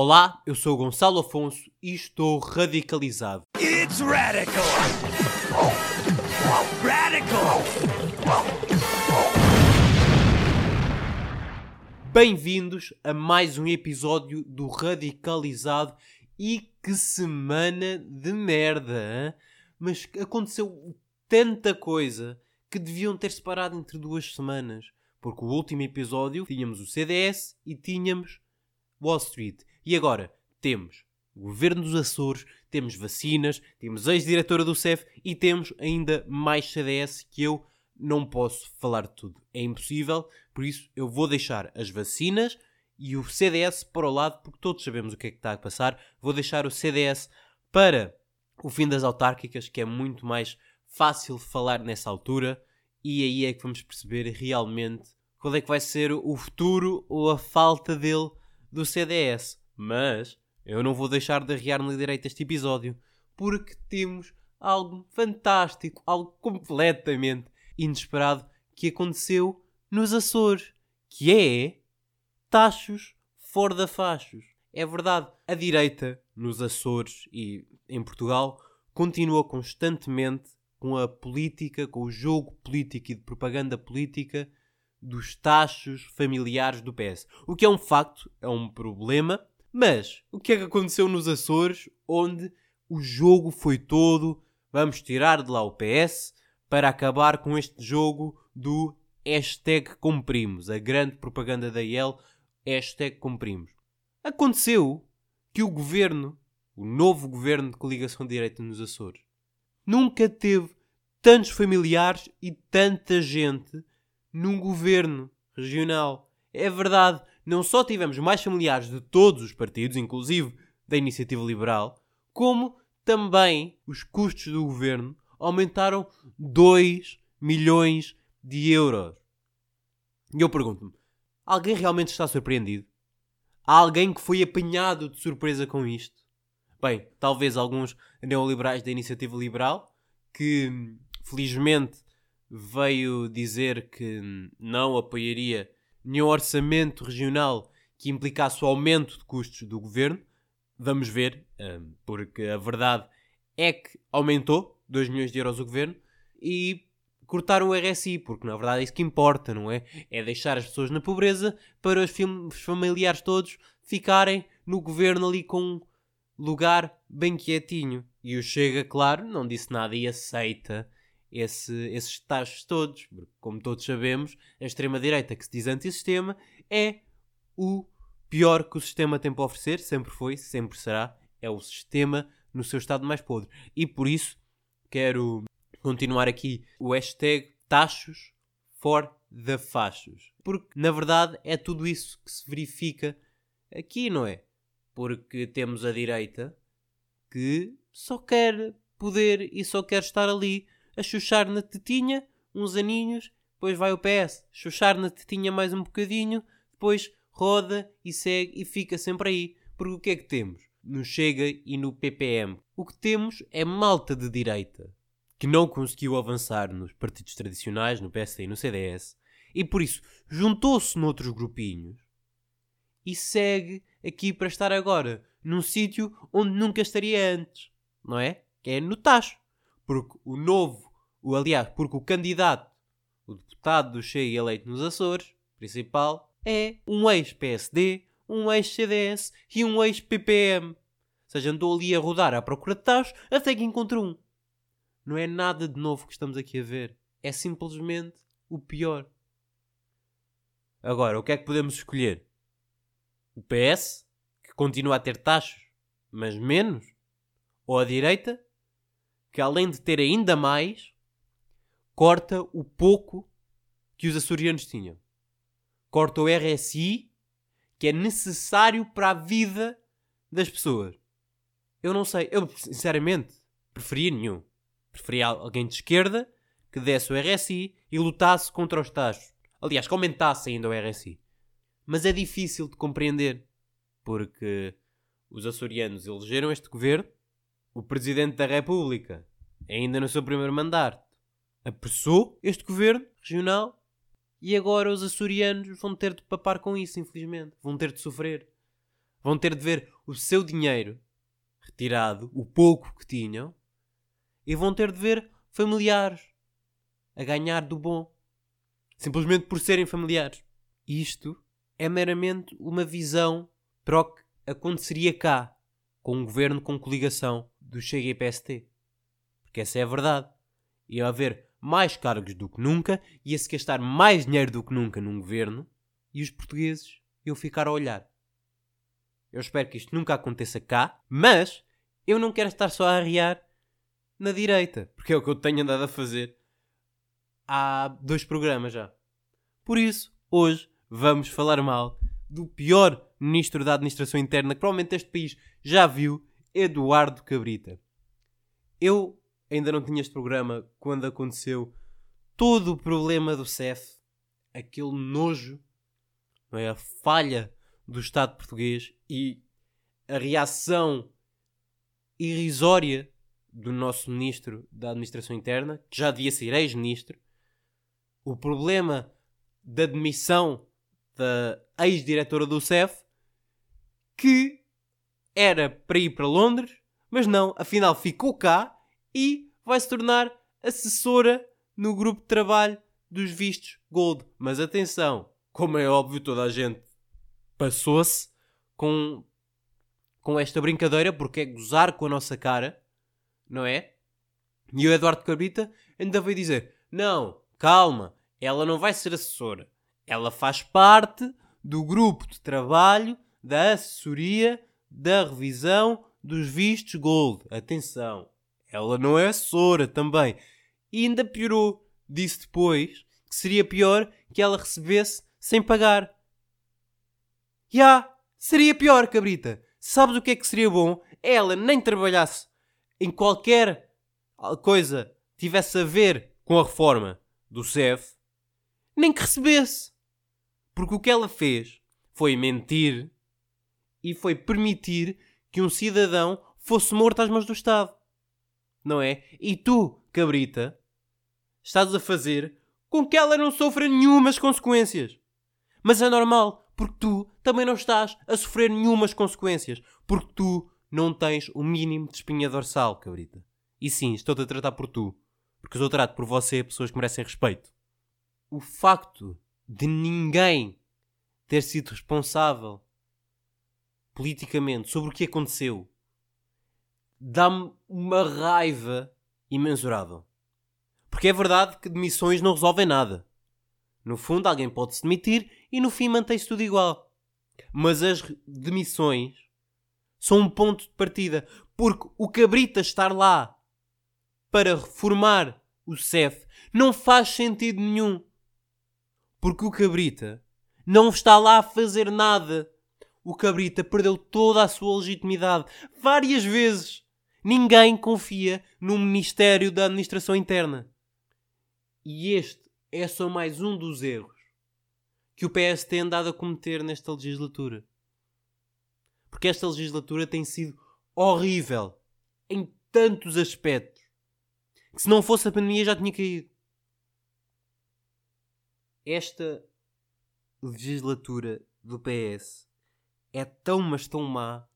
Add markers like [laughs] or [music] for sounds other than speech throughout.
Olá, eu sou o Gonçalo Afonso e estou radicalizado. It's radical. Radical. Bem-vindos a mais um episódio do Radicalizado e que semana de merda, hein? mas aconteceu tanta coisa que deviam ter separado entre duas semanas, porque o último episódio tínhamos o CDS e tínhamos Wall Street. E agora temos governo dos Açores, temos vacinas, temos ex-diretora do CEF e temos ainda mais CDS que eu não posso falar de tudo. É impossível, por isso eu vou deixar as vacinas e o CDS para o lado, porque todos sabemos o que é que está a passar. Vou deixar o CDS para o fim das autárquicas, que é muito mais fácil falar nessa altura, e aí é que vamos perceber realmente qual é que vai ser o futuro ou a falta dele do CDS. Mas eu não vou deixar de arriar na direita este episódio, porque temos algo fantástico, algo completamente inesperado que aconteceu nos Açores, que é tachos fora da fachos. É verdade, a direita nos Açores e em Portugal continua constantemente com a política, com o jogo político e de propaganda política dos tachos familiares do PS. O que é um facto, é um problema, mas o que é que aconteceu nos Açores, onde o jogo foi todo vamos tirar de lá o PS para acabar com este jogo do hashtag cumprimos, a grande propaganda da IEL, hashtag cumprimos. Aconteceu que o governo, o novo governo de coligação de direita nos Açores, nunca teve tantos familiares e tanta gente num governo regional. É verdade, não só tivemos mais familiares de todos os partidos, inclusive da Iniciativa Liberal, como também os custos do governo aumentaram 2 milhões de euros. E eu pergunto-me: alguém realmente está surpreendido? Há alguém que foi apanhado de surpresa com isto? Bem, talvez alguns neoliberais da iniciativa liberal, que felizmente veio dizer que não apoiaria nenhum orçamento regional que implicasse o aumento de custos do governo. Vamos ver, hum, porque a verdade é que aumentou 2 milhões de euros o governo e cortaram o RSI, porque na verdade é isso que importa, não é? É deixar as pessoas na pobreza para os familiares todos ficarem no governo ali com um lugar bem quietinho. E o Chega, claro, não disse nada e aceita esse, esses taxos todos, porque, como todos sabemos, a extrema-direita que se diz antissistema é o pior que o sistema tem para oferecer, sempre foi, sempre será, é o sistema no seu estado mais podre. E por isso quero continuar aqui o hashtag Tachos for the Fachos. Porque na verdade é tudo isso que se verifica aqui, não é? Porque temos a direita que só quer poder e só quer estar ali a chuchar na tetinha uns aninhos, depois vai o PS chuchar na tetinha mais um bocadinho, depois roda e segue e fica sempre aí. Porque o que é que temos? No Chega e no PPM. O que temos é malta de direita que não conseguiu avançar nos partidos tradicionais, no PSD e no CDS, e por isso juntou-se noutros grupinhos e segue aqui para estar agora num sítio onde nunca estaria antes, não é? Que é no tacho. Porque o novo, o aliás, porque o candidato, o deputado do Chega eleito nos Açores, principal, é um ex-PSD, um ex-CDS e um ex-PPM. Ou seja, andou ali a rodar à procura de tachos até que encontrou um. Não é nada de novo que estamos aqui a ver. É simplesmente o pior. Agora, o que é que podemos escolher? O PS, que continua a ter taxas, mas menos? Ou a direita, que além de ter ainda mais, corta o pouco que os açorianos tinham? Corta o RSI, que é necessário para a vida das pessoas. Eu não sei, eu sinceramente preferia nenhum. Preferia alguém de esquerda que desse o RSI e lutasse contra os taxos. Aliás, que aumentasse ainda o RSI. Mas é difícil de compreender, porque os açorianos elegeram este governo, o Presidente da República, ainda no seu primeiro mandato, apressou este governo regional e agora os açorianos vão ter de papar com isso, infelizmente. Vão ter de sofrer. vão ter de ver o seu dinheiro retirado, o pouco que tinham, e vão ter de ver familiares a ganhar do bom. Simplesmente por serem familiares. Isto é meramente uma visão para o que aconteceria cá, com um governo com coligação do Chega e PST. Porque essa é a verdade. Ia haver mais cargos do que nunca, ia-se gastar mais dinheiro do que nunca num governo, e os portugueses iam ficar a olhar. Eu espero que isto nunca aconteça cá, mas eu não quero estar só a arriar na direita, porque é o que eu tenho andado a fazer há dois programas já. Por isso, hoje vamos falar mal do pior ministro da Administração Interna que provavelmente este país já viu, Eduardo Cabrita. Eu ainda não tinha este programa quando aconteceu todo o problema do CEF, aquele nojo, não é? a falha do Estado português e a reação irrisória do nosso ministro da Administração Interna, que já devia ser ex-ministro, o problema da demissão da ex-diretora do CEF, que era para ir para Londres, mas não, afinal ficou cá e vai se tornar assessora no grupo de trabalho dos vistos Gold. Mas atenção, como é óbvio, toda a gente passou-se com, com esta brincadeira porque é gozar com a nossa cara, não é? E o Eduardo Cabrita ainda veio dizer: Não, calma, ela não vai ser assessora. Ela faz parte do grupo de trabalho da assessoria da revisão dos vistos Gold. Atenção, ela não é assessora também. E ainda piorou. Disse depois que seria pior que ela recebesse sem pagar. Já, yeah, seria pior, cabrita. Sabes o que é que seria bom? Ela nem trabalhasse em qualquer coisa tivesse a ver com a reforma do CEF, nem que recebesse. Porque o que ela fez foi mentir e foi permitir que um cidadão fosse morto às mãos do Estado. Não é? E tu, cabrita, estás a fazer com que ela não sofra nenhumas consequências. Mas é normal, porque tu também não estás a sofrer nenhumas consequências. Porque tu não tens o mínimo de espinha dorsal, cabrita. E sim, estou-te a tratar por tu. Porque eu trato por você pessoas que merecem respeito. O facto de ninguém ter sido responsável politicamente sobre o que aconteceu dá-me uma raiva imensurável. Porque é verdade que demissões não resolvem nada. No fundo, alguém pode se demitir e no fim mantém-se tudo igual. Mas as demissões são um ponto de partida. Porque o cabrita estar lá para reformar o CEF não faz sentido nenhum. Porque o Cabrita não está lá a fazer nada. O Cabrita perdeu toda a sua legitimidade várias vezes. Ninguém confia no Ministério da Administração Interna. E este é só mais um dos erros que o PS tem andado a cometer nesta legislatura. Porque esta legislatura tem sido horrível em tantos aspectos que se não fosse a pandemia já tinha caído esta legislatura do PS é tão, mas tão má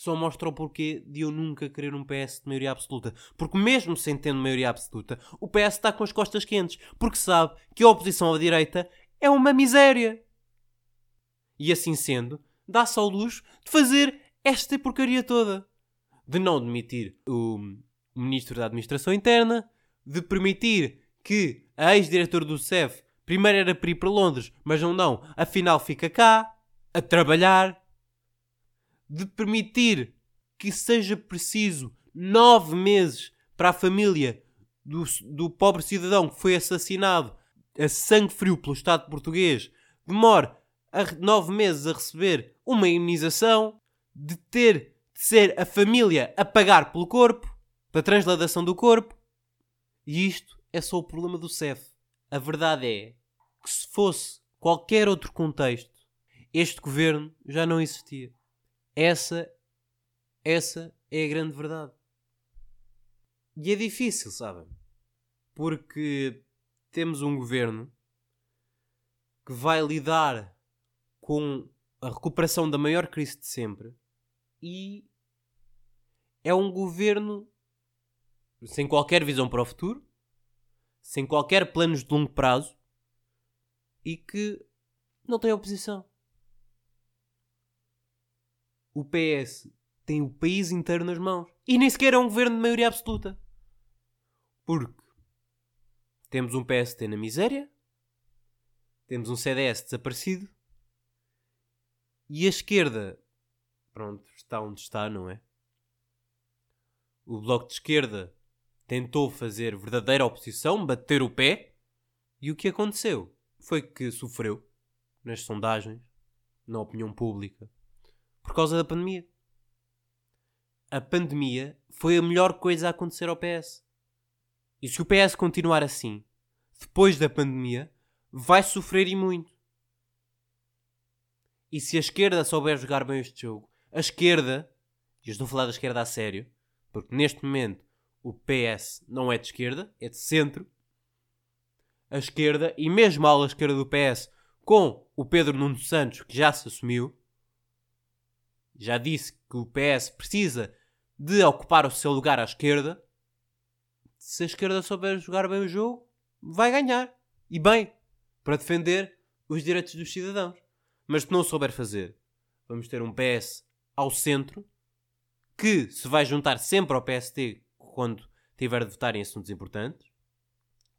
só mostra o porquê de eu nunca querer um PS de maioria absoluta. Porque, mesmo sem tendo maioria absoluta, o PS está com as costas quentes. Porque sabe que a oposição à direita é uma miséria. E assim sendo, dá-se ao luxo de fazer esta porcaria toda. De não demitir o Ministro da Administração Interna, de permitir que a ex-diretora do CEF Primeiro era para ir para Londres, mas não não. Afinal fica cá, a trabalhar. De permitir que seja preciso nove meses para a família do, do pobre cidadão que foi assassinado a sangue frio pelo Estado português demore a, nove meses a receber uma imunização, de ter de ser a família a pagar pelo corpo, para a transladação do corpo. E isto é só o problema do CEF. A verdade é que se fosse qualquer outro contexto, este governo já não existia. Essa, essa é a grande verdade. E é difícil, sabem? Porque temos um governo que vai lidar com a recuperação da maior crise de sempre e é um governo sem qualquer visão para o futuro, sem qualquer planos de longo prazo e que não tem oposição. O PS tem o país inteiro nas mãos e nem sequer é um governo de maioria absoluta. Porque temos um PST na miséria, temos um CDS desaparecido e a esquerda, pronto, está onde está, não é? O Bloco de Esquerda tentou fazer verdadeira oposição, bater o pé, e o que aconteceu foi que sofreu nas sondagens, na opinião pública, por causa da pandemia. A pandemia foi a melhor coisa a acontecer ao PS. E se o PS continuar assim, depois da pandemia, vai sofrer e muito. E se a esquerda souber jogar bem este jogo, a esquerda, e eu estou a falar da esquerda a sério, porque neste momento o PS não é de esquerda, é de centro, a esquerda, e mesmo a ala esquerda do PS, com o Pedro Nuno Santos, que já se assumiu, já disse que o PS precisa de ocupar o seu lugar à esquerda, se a esquerda souber jogar bem o jogo, vai ganhar. E bem, para defender os direitos dos cidadãos. Mas se não souber fazer, vamos ter um PS ao centro que se vai juntar sempre ao PST quando tiver de votar em assuntos importantes,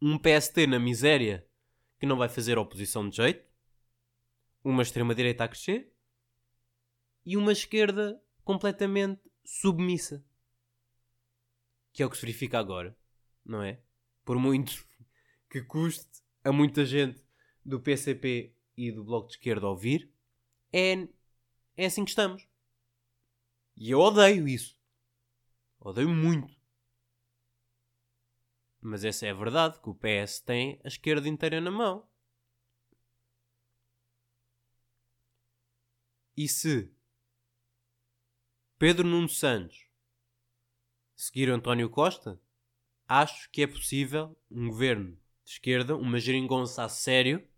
um PST na miséria que não vai fazer oposição de jeito, uma extrema-direita a crescer e uma esquerda completamente submissa. Que é o que se verifica agora, não é? Por muito [laughs] que custe a muita gente do PCP e do Bloco de Esquerda ouvir, é, é assim que estamos. E eu odeio isso. Odeio muito. Mas essa é a verdade, que o PS tem a esquerda inteira na mão. E se Pedro Nuno Santos. Seguir António Costa, acho que é possível um governo de esquerda, uma geringonça a sério,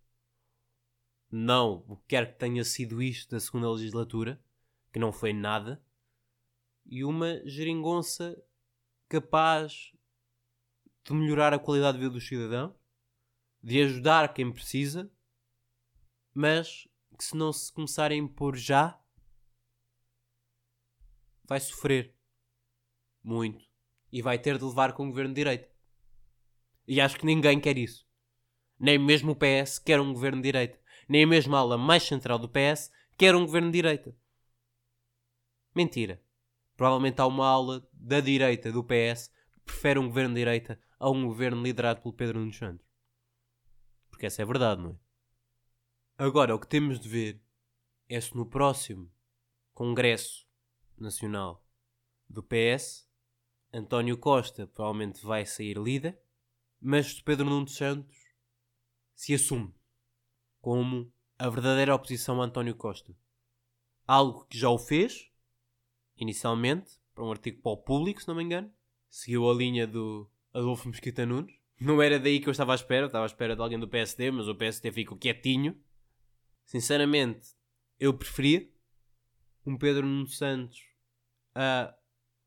não o que quer que tenha sido isto da segunda legislatura, que não foi nada, e uma geringonça capaz de melhorar a qualidade de vida dos cidadãos, de ajudar quem precisa, mas que se não se começarem a impor já, vai sofrer muito e vai ter de levar com o governo de direita. E acho que ninguém quer isso. Nem mesmo o PS quer um governo de direita nem a mesma ala mais central do PS quer um governo de direita. Mentira. Provavelmente há uma ala da direita do PS que prefere um governo de direita a um governo liderado pelo Pedro Nunes Santos. Porque essa é a verdade, não é? Agora, o que temos de ver é se no próximo Congresso Nacional do PS, António Costa provavelmente vai sair líder, mas Pedro Nuno Santos se assume como a verdadeira oposição a António Costa. Algo que já o fez, inicialmente, para um artigo para o público, se não me engano. Seguiu a linha do Adolfo Mesquita Nunes. Não era daí que eu estava à espera, estava à espera de alguém do PSD, mas o PSD ficou quietinho. Sinceramente, eu preferia um Pedro Nuno Santos a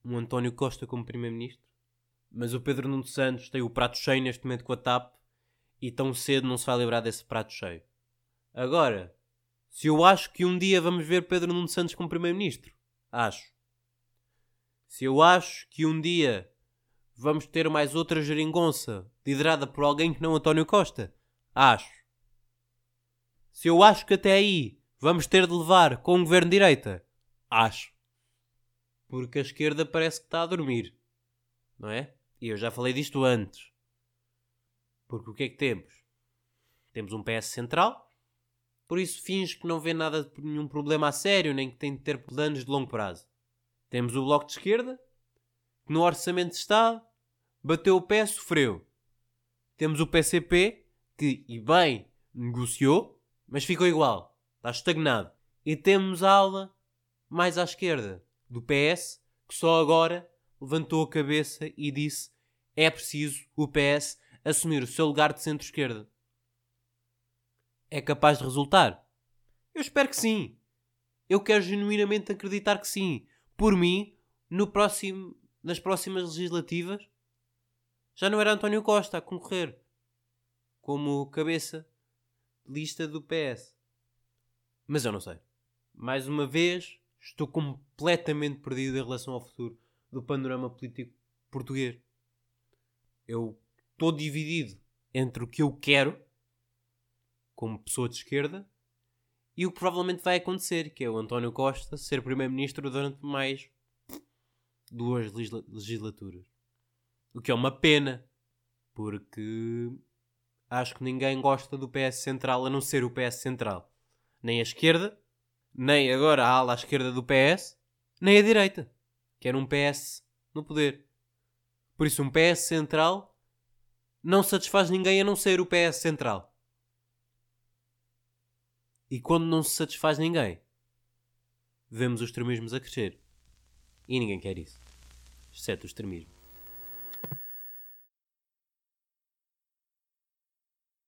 um António Costa como Primeiro-Ministro. Mas o Pedro Nuno Santos tem o prato cheio neste momento com a TAP e tão cedo não se vai livrar desse prato cheio. Agora, se eu acho que um dia vamos ver Pedro Nuno Santos como Primeiro-Ministro, acho. Se eu acho que um dia vamos ter mais outra geringonça liderada por alguém que não António Costa, acho. Se eu acho que até aí vamos ter de levar com um governo de direita, acho. Porque a esquerda parece que está a dormir, não é? E eu já falei disto antes. Porque o que é que temos? Temos um PS central por isso finge que não vê nada de nenhum problema a sério, nem que tem de ter planos de longo prazo. Temos o Bloco de Esquerda, que no Orçamento de Estado bateu o pé, sofreu. Temos o PCP, que, e bem, negociou, mas ficou igual, está estagnado. E temos a ala mais à esquerda, do PS, que só agora levantou a cabeça e disse é preciso o PS assumir o seu lugar de centro-esquerda é capaz de resultar? Eu espero que sim. Eu quero genuinamente acreditar que sim. Por mim, no próximo, nas próximas legislativas, já não era António Costa a concorrer como cabeça lista do PS. Mas eu não sei. Mais uma vez, estou completamente perdido em relação ao futuro do panorama político português. Eu estou dividido entre o que eu quero, como pessoa de esquerda, e o que provavelmente vai acontecer, que é o António Costa ser primeiro-ministro durante mais duas legisla legislaturas. O que é uma pena, porque acho que ninguém gosta do PS Central a não ser o PS Central. Nem a esquerda, nem agora a ala à esquerda do PS, nem a direita, que era um PS no poder. Por isso, um PS Central não satisfaz ninguém a não ser o PS Central. E quando não se satisfaz ninguém, vemos os extremismos a crescer. E ninguém quer isso. Exceto o extremismo.